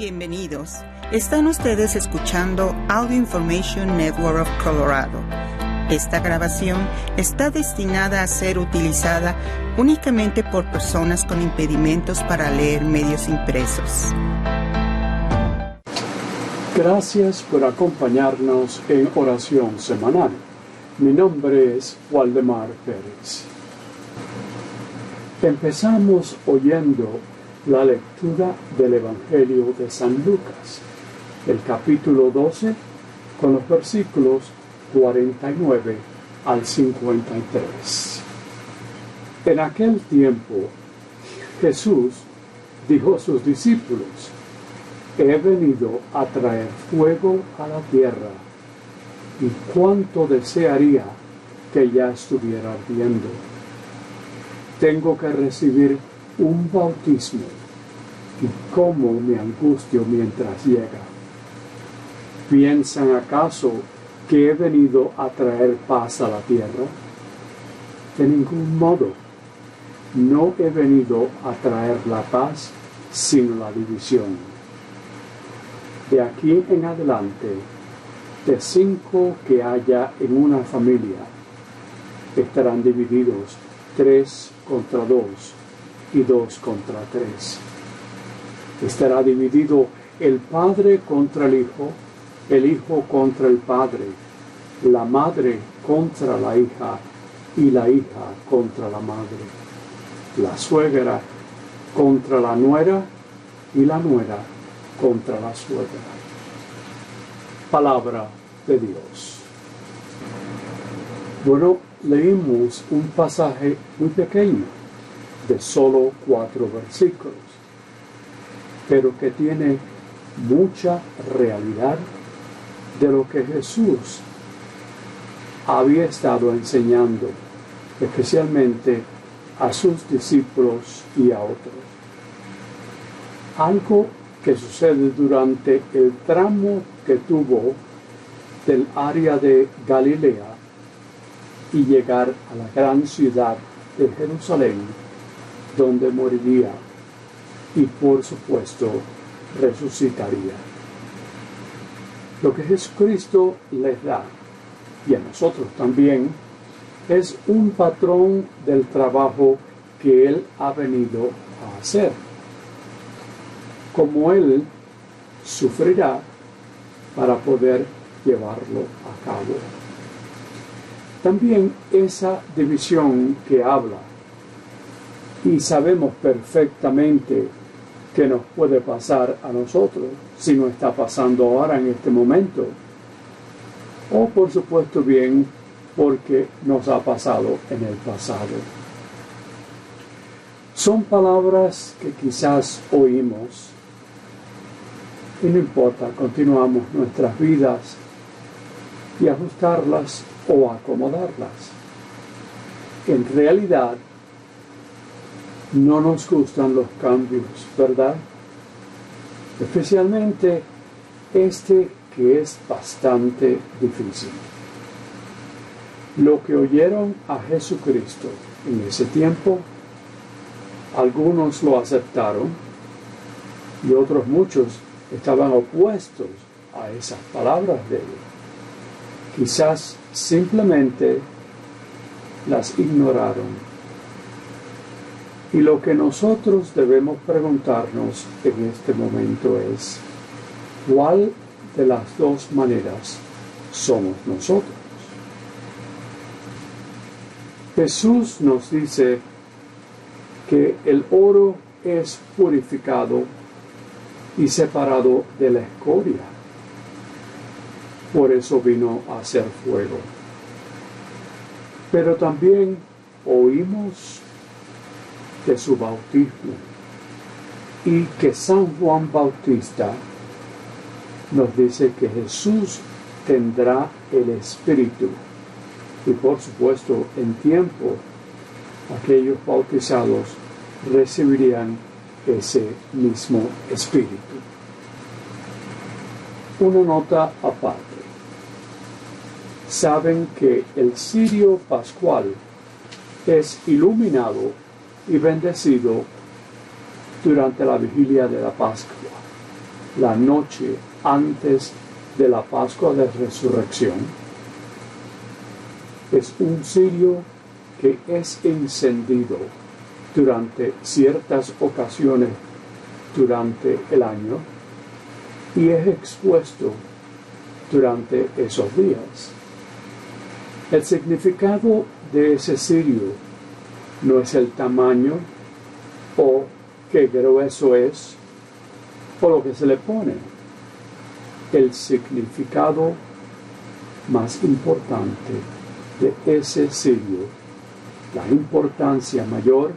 Bienvenidos. Están ustedes escuchando Audio Information Network of Colorado. Esta grabación está destinada a ser utilizada únicamente por personas con impedimentos para leer medios impresos. Gracias por acompañarnos en oración semanal. Mi nombre es Waldemar Pérez. Empezamos oyendo la lectura del Evangelio de San Lucas, el capítulo 12, con los versículos 49 al 53. En aquel tiempo, Jesús dijo a sus discípulos, he venido a traer fuego a la tierra, y cuánto desearía que ya estuviera ardiendo. Tengo que recibir un bautismo y cómo me angustio mientras llega. ¿Piensan acaso que he venido a traer paz a la tierra? De ningún modo. No he venido a traer la paz, sino la división. De aquí en adelante, de cinco que haya en una familia, estarán divididos tres contra dos y dos contra tres. Estará dividido el padre contra el hijo, el hijo contra el padre, la madre contra la hija y la hija contra la madre, la suegra contra la nuera y la nuera contra la suegra. Palabra de Dios. Bueno, leímos un pasaje muy pequeño de solo cuatro versículos, pero que tiene mucha realidad de lo que Jesús había estado enseñando, especialmente a sus discípulos y a otros. Algo que sucede durante el tramo que tuvo del área de Galilea y llegar a la gran ciudad de Jerusalén donde moriría y por supuesto resucitaría. Lo que Jesucristo les da y a nosotros también es un patrón del trabajo que Él ha venido a hacer. Como Él sufrirá para poder llevarlo a cabo. También esa división que habla y sabemos perfectamente que nos puede pasar a nosotros si no está pasando ahora en este momento. O por supuesto bien porque nos ha pasado en el pasado. Son palabras que quizás oímos y no importa, continuamos nuestras vidas y ajustarlas o acomodarlas. En realidad, no nos gustan los cambios, ¿verdad? Especialmente este que es bastante difícil. Lo que oyeron a Jesucristo en ese tiempo, algunos lo aceptaron y otros muchos estaban opuestos a esas palabras de él. Quizás simplemente las ignoraron y lo que nosotros debemos preguntarnos en este momento es, ¿cuál de las dos maneras somos nosotros? Jesús nos dice que el oro es purificado y separado de la escoria. Por eso vino a hacer fuego. Pero también oímos de su bautismo y que San Juan Bautista nos dice que Jesús tendrá el Espíritu y por supuesto en tiempo aquellos bautizados recibirían ese mismo Espíritu. Una nota aparte. Saben que el cirio pascual es iluminado y bendecido durante la vigilia de la Pascua. la noche antes de la Pascua de Resurrección, es un cirio que es encendido durante ciertas ocasiones durante el año y es expuesto durante esos días. El significado de ese cirio no es el tamaño o qué grueso es o lo que se le pone. El significado más importante de ese cirio, la importancia mayor,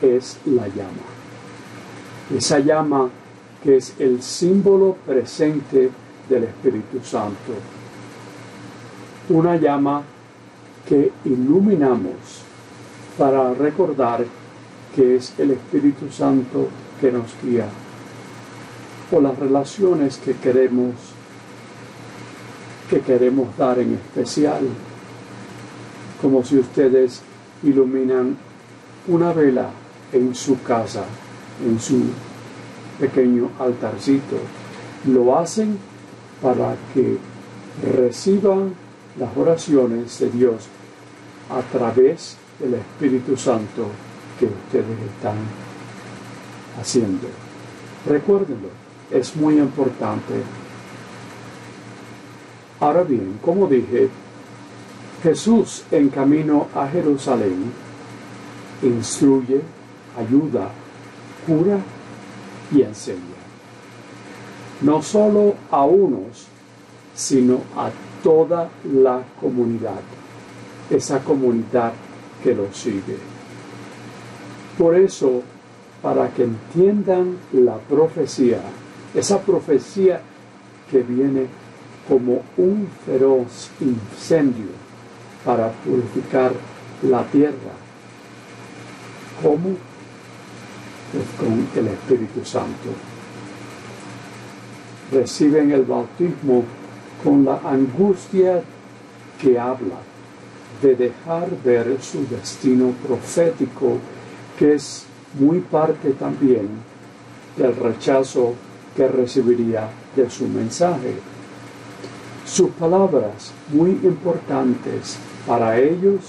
es la llama. Esa llama que es el símbolo presente del Espíritu Santo. Una llama que iluminamos para recordar que es el Espíritu Santo que nos guía. O las relaciones que queremos que queremos dar en especial. Como si ustedes iluminan una vela en su casa en su pequeño altarcito. Lo hacen para que reciban las oraciones de Dios a través del Espíritu Santo que ustedes están haciendo. Recuérdenlo, es muy importante. Ahora bien, como dije, Jesús en camino a Jerusalén instruye, ayuda, cura y enseña no solo a unos, sino a toda la comunidad, esa comunidad que lo sigue. Por eso, para que entiendan la profecía, esa profecía que viene como un feroz incendio para purificar la tierra, como pues con el Espíritu Santo. Reciben el bautismo con la angustia que habla de dejar ver su destino profético, que es muy parte también del rechazo que recibiría de su mensaje. Sus palabras muy importantes para ellos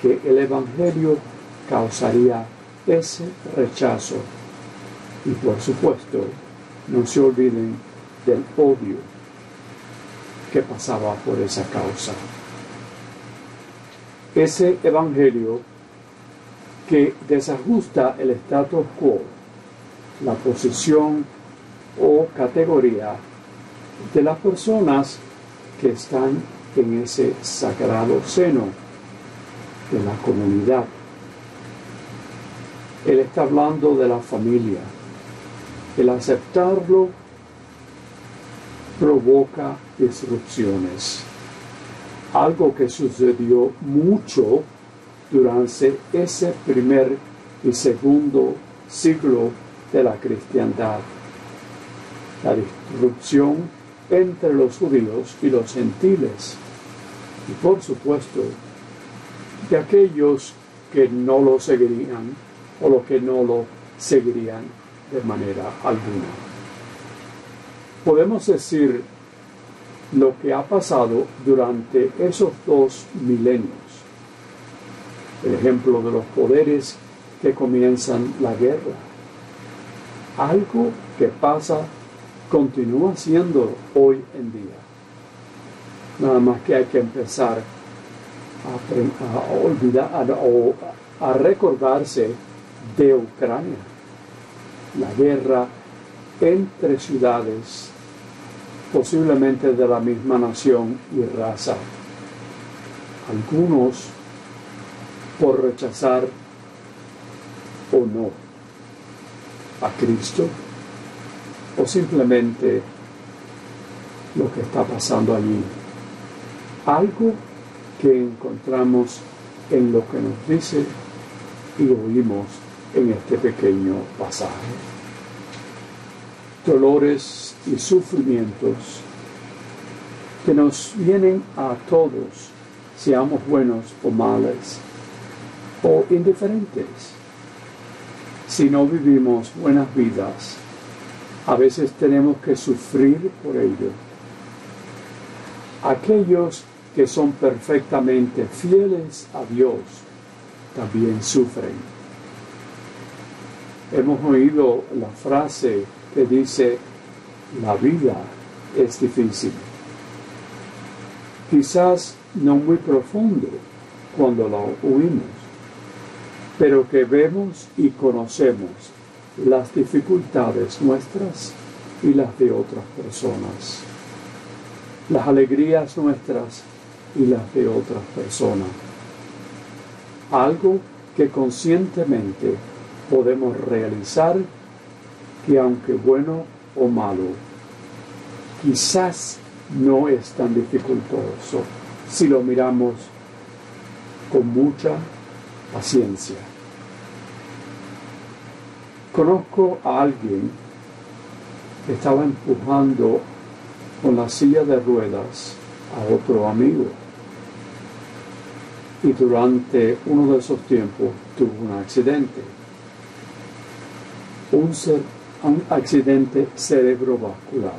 que el Evangelio causaría ese rechazo. Y por supuesto, no se olviden del odio que pasaba por esa causa. Ese evangelio que desajusta el status quo, la posición o categoría de las personas que están en ese sagrado seno de la comunidad. Él está hablando de la familia. El aceptarlo provoca disrupciones. Algo que sucedió mucho durante ese primer y segundo siglo de la cristiandad. La disrupción entre los judíos y los gentiles. Y por supuesto, de aquellos que no lo seguirían o los que no lo seguirían de manera alguna podemos decir lo que ha pasado durante esos dos milenios. El ejemplo de los poderes que comienzan la guerra. Algo que pasa continúa siendo hoy en día. Nada más que hay que empezar a, olvidar o a recordarse de Ucrania. La guerra entre ciudades posiblemente de la misma nación y raza. Algunos por rechazar o no a Cristo o simplemente lo que está pasando allí. Algo que encontramos en lo que nos dice y oímos en este pequeño pasaje dolores y sufrimientos que nos vienen a todos, seamos buenos o males o indiferentes. Si no vivimos buenas vidas, A veces tenemos que sufrir por ello. Aquellos que son perfectamente fieles a Dios también sufren. Hemos oído la frase que dice, la vida es difícil. Quizás no muy profundo cuando lo oímos, pero que vemos y conocemos las dificultades nuestras y las de otras personas, las alegrías nuestras y las de otras personas. Algo que conscientemente podemos realizar que aunque bueno o malo, quizás no es tan dificultoso si lo miramos con mucha paciencia. Conozco a alguien que estaba empujando con la silla de ruedas a otro amigo y durante uno de esos tiempos tuvo un accidente. Un, un accidente cerebrovascular.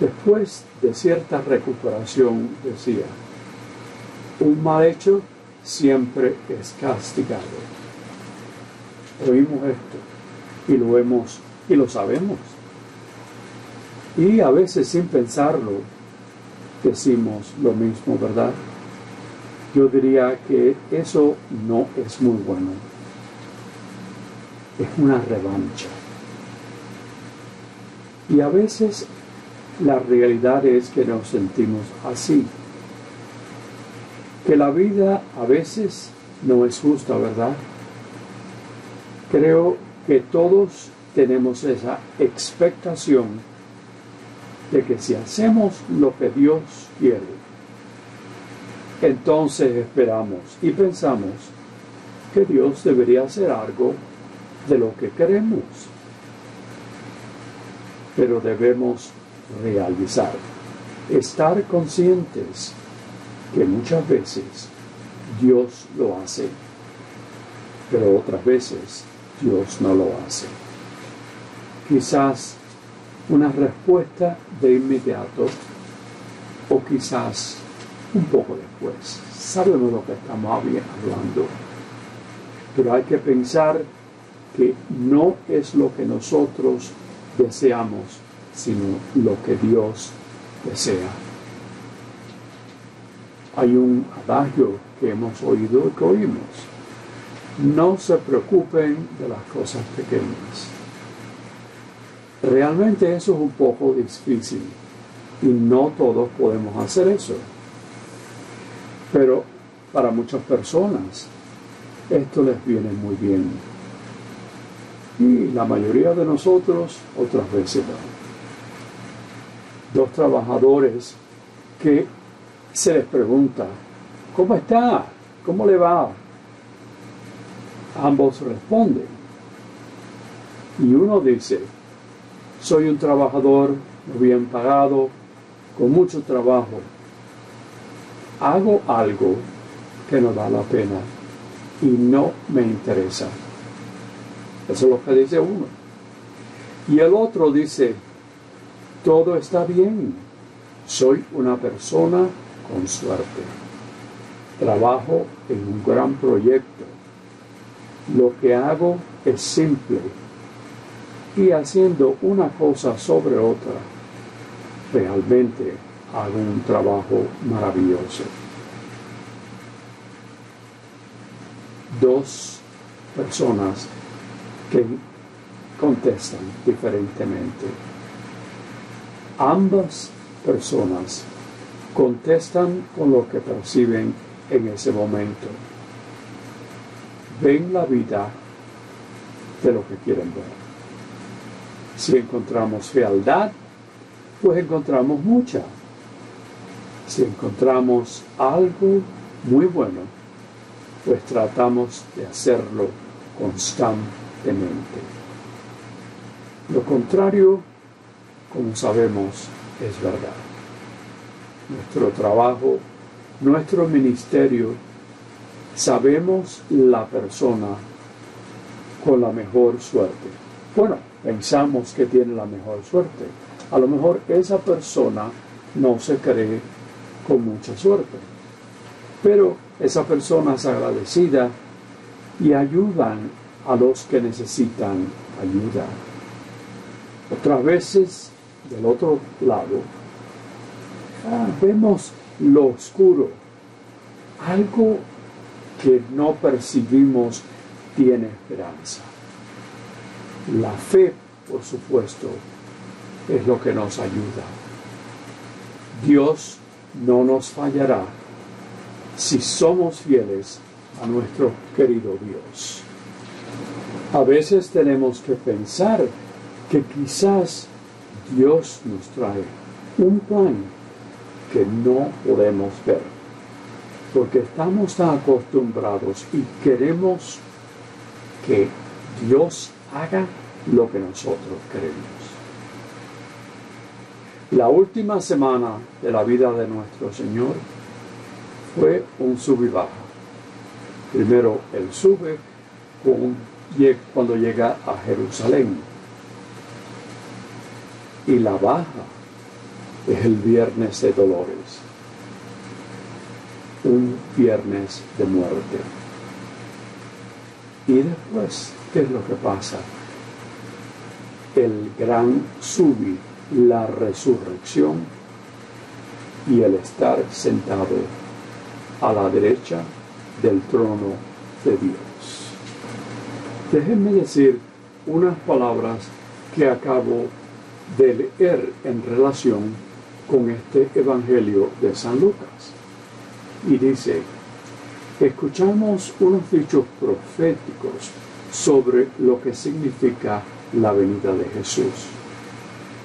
Después de cierta recuperación, decía, un mal hecho siempre es castigado. Oímos esto y lo vemos y lo sabemos. Y a veces sin pensarlo decimos lo mismo, ¿verdad? Yo diría que eso no es muy bueno. Es una revancha. Y a veces la realidad es que nos sentimos así. Que la vida a veces no es justa, ¿verdad? Creo que todos tenemos esa expectación de que si hacemos lo que Dios quiere, entonces esperamos y pensamos que Dios debería hacer algo de lo que queremos. Pero debemos realizar, estar conscientes que muchas veces Dios lo hace, pero otras veces Dios no lo hace. Quizás una respuesta de inmediato o quizás un poco después. Sabemos lo que estamos hablando, pero hay que pensar que no es lo que nosotros deseamos, sino lo que Dios desea. Hay un adagio que hemos oído y que oímos. No se preocupen de las cosas pequeñas. Realmente eso es un poco difícil y no todos podemos hacer eso. Pero para muchas personas esto les viene muy bien. Y la mayoría de nosotros otras veces no. Dos trabajadores que se les pregunta, ¿cómo está? ¿Cómo le va? Ambos responden. Y uno dice, soy un trabajador bien pagado, con mucho trabajo, hago algo que no da la pena y no me interesa. Eso es lo que dice uno. Y el otro dice, todo está bien, soy una persona con suerte. Trabajo en un gran proyecto. Lo que hago es simple y haciendo una cosa sobre otra, realmente hago un trabajo maravilloso. Dos personas que contestan diferentemente. Ambas personas contestan con lo que perciben en ese momento. Ven la vida de lo que quieren ver. Si encontramos fealdad, pues encontramos mucha. Si encontramos algo muy bueno, pues tratamos de hacerlo Lo contrario, como sabemos, es verdad. Nuestro trabajo, nuestro ministerio, sabemos la persona con la mejor suerte. Bueno, pensamos que tiene la mejor suerte. A lo mejor esa persona no se cree con mucha suerte, pero esa persona es agradecida y ayudan a los que necesitan ayuda. Otras veces, del otro lado, ah, vemos lo oscuro, algo que no percibimos tiene esperanza. La fe, por supuesto, es lo que nos ayuda. Dios no nos fallará si somos fieles a nuestro querido Dios. A veces tenemos que pensar que quizás Dios nos trae un plan que no podemos ver, porque estamos tan acostumbrados y queremos que Dios haga lo que nosotros queremos. La última semana de la vida de nuestro Señor fue un sub y baja. Primero Él sube cuando llega a Jerusalén. Y la baja es el viernes de dolores, un viernes de muerte. Y después, ¿qué es lo que pasa? El gran subir, la resurrección y el estar sentado a la derecha del trono de Dios. Déjenme decir unas palabras que acabo de leer en relación con este Evangelio de San Lucas. Y dice, escuchamos unos dichos proféticos sobre lo que significa la venida de Jesús.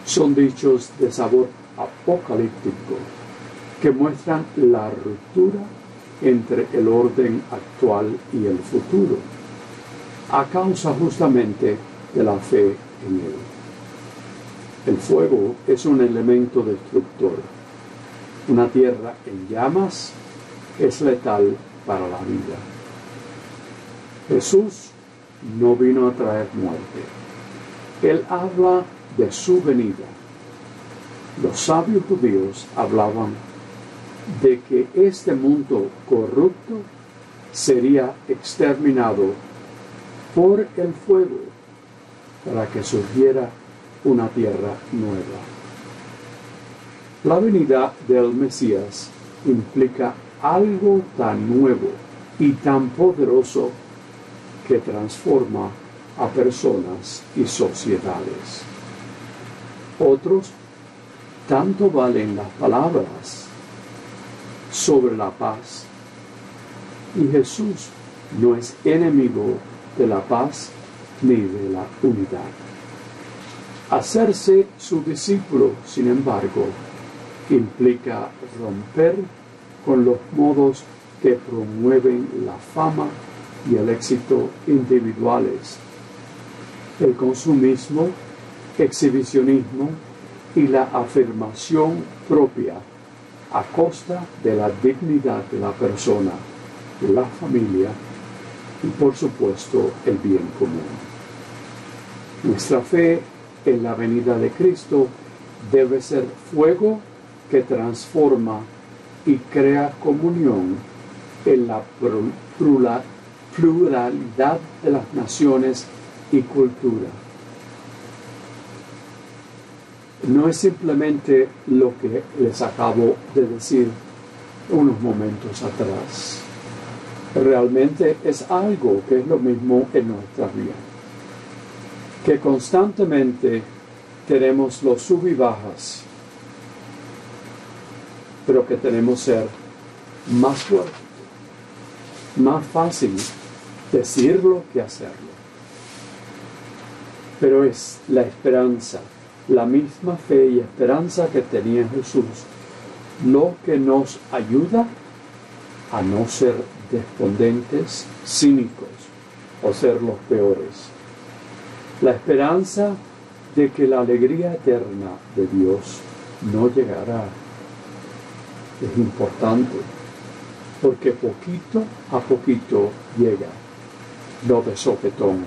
Son dichos de sabor apocalíptico que muestran la ruptura entre el orden actual y el futuro, a causa justamente de la fe en él. El fuego es un elemento destructor. Una tierra en llamas es letal para la vida. Jesús no vino a traer muerte. Él habla de su venida. Los sabios judíos hablaban de que este mundo corrupto sería exterminado por el fuego para que surgiera una tierra nueva. La venida del Mesías implica algo tan nuevo y tan poderoso que transforma a personas y sociedades. Otros tanto valen las palabras sobre la paz. Y Jesús no es enemigo de la paz ni de la unidad. Hacerse su discípulo, sin embargo, implica romper con los modos que promueven la fama y el éxito individuales, el consumismo, exhibicionismo y la afirmación propia a costa de la dignidad de la persona, la familia y por supuesto el bien común. Nuestra fe en la venida de Cristo debe ser fuego que transforma y crea comunión en la pluralidad de las naciones y culturas no es simplemente lo que les acabo de decir unos momentos atrás. Realmente es algo que es lo mismo en nuestra vida. Que constantemente tenemos los sub y bajas, pero que tenemos ser más fuerte, más fácil decirlo que hacerlo. Pero es la esperanza la misma fe y esperanza que tenía Jesús, lo que nos ayuda a no ser despondentes, cínicos o ser los peores. La esperanza de que la alegría eterna de Dios no llegará es importante, porque poquito a poquito llega, no de sopetón.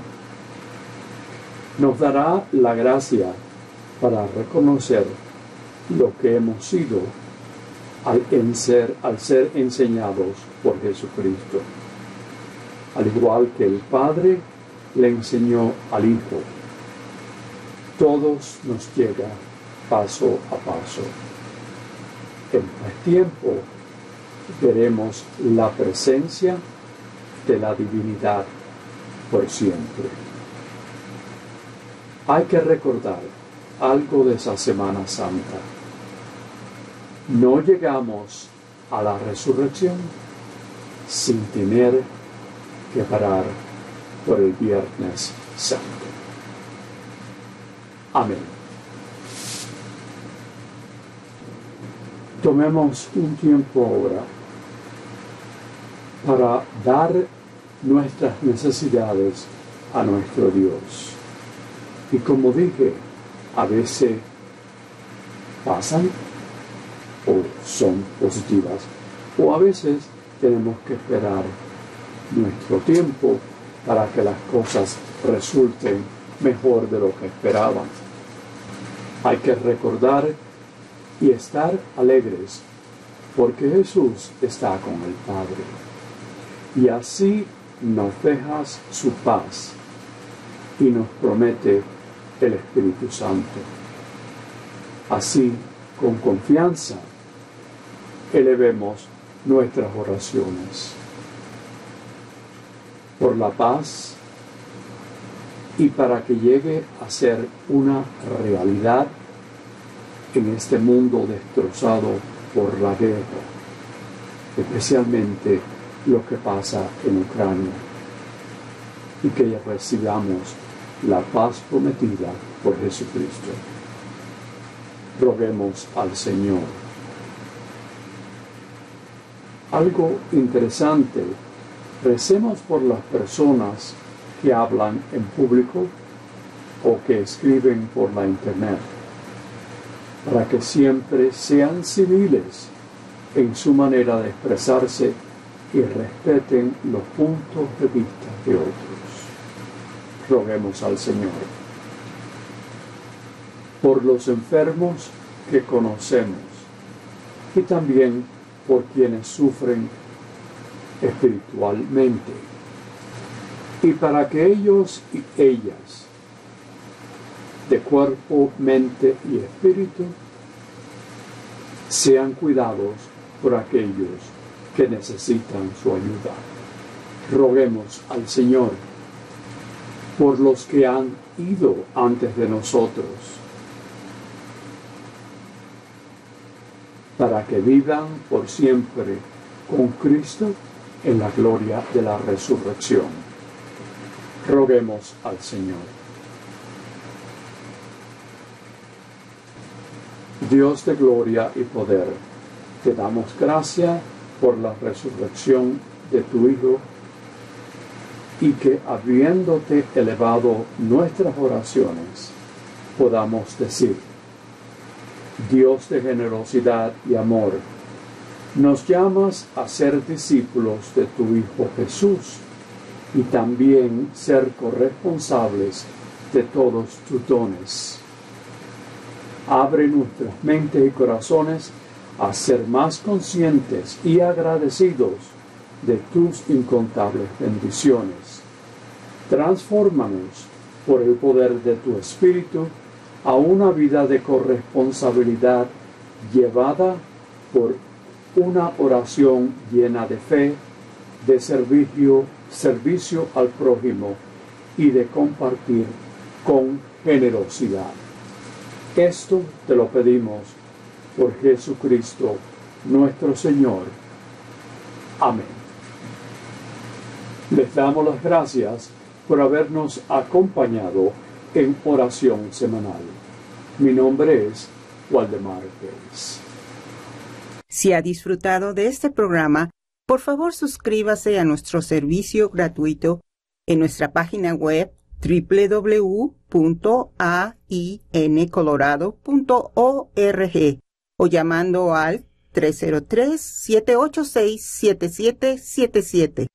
nos dará la gracia para reconocer lo que hemos sido al, ser, al ser enseñados por Jesucristo. Al igual que el Padre le enseñó al Hijo, todos nos llega paso a paso. En el tiempo veremos la presencia de la divinidad por siempre. Hay que recordar algo de esa Semana Santa. No llegamos a la resurrección sin tener que parar por el Viernes Santo. Amén. Tomemos un tiempo ahora para dar nuestras necesidades a nuestro Dios. Y como dije, a veces pasan o son positivas, o a veces tenemos que esperar nuestro tiempo para que las cosas resulten mejor de lo que esperaban. Hay que recordar y estar alegres, porque Jesús está con el Padre. Y así nos dejas su paz y nos promete el Espíritu Santo. Así, con confianza, elevemos nuestras oraciones por la paz y para que llegue a ser una realidad en este mundo destrozado por la guerra, especialmente lo que pasa en Ucrania, y que recibamos la paz prometida por Jesucristo. Roguemos al Señor. Algo interesante, recemos por las personas que hablan en público o que escriben por la internet para que siempre sean civiles en su manera de expresarse y respeten los puntos de vista de otros. Roguemos al Señor. Por los enfermos que conocemos y también por quienes sufren espiritualmente y para que ellos y ellas de cuerpo, mente y espíritu, sean cuidados por aquellos que necesitan su ayuda. Roguemos al Señor por los que han ido antes de nosotros, para que vivan por siempre con Cristo en la gloria de la resurrección. Roguemos al Señor. Dios de gloria y poder, te damos gracia por la resurrección de tu Hijo y que habiéndote elevado nuestras oraciones, podamos decir, Dios de generosidad y amor, nos llamas a ser discípulos de tu Hijo Jesús y también ser corresponsables de todos tus dones abre nuestras mentes y corazones a ser más conscientes y agradecidos de tus incontables bendiciones. Transfórmanos por el poder de tu Espíritu a una vida de corresponsabilidad llevada por una oración llena de fe, de servicio, servicio al prójimo y de compartir con generosidad. Esto te lo pedimos por Jesucristo nuestro Señor. Amén. Les damos las gracias por habernos acompañado en oración semanal. Mi nombre es Waldemar Pérez. Si ha disfrutado de este programa, por favor suscríbase a nuestro servicio gratuito en nuestra página web www.aincolorado.org o llamando al 303-786-7777.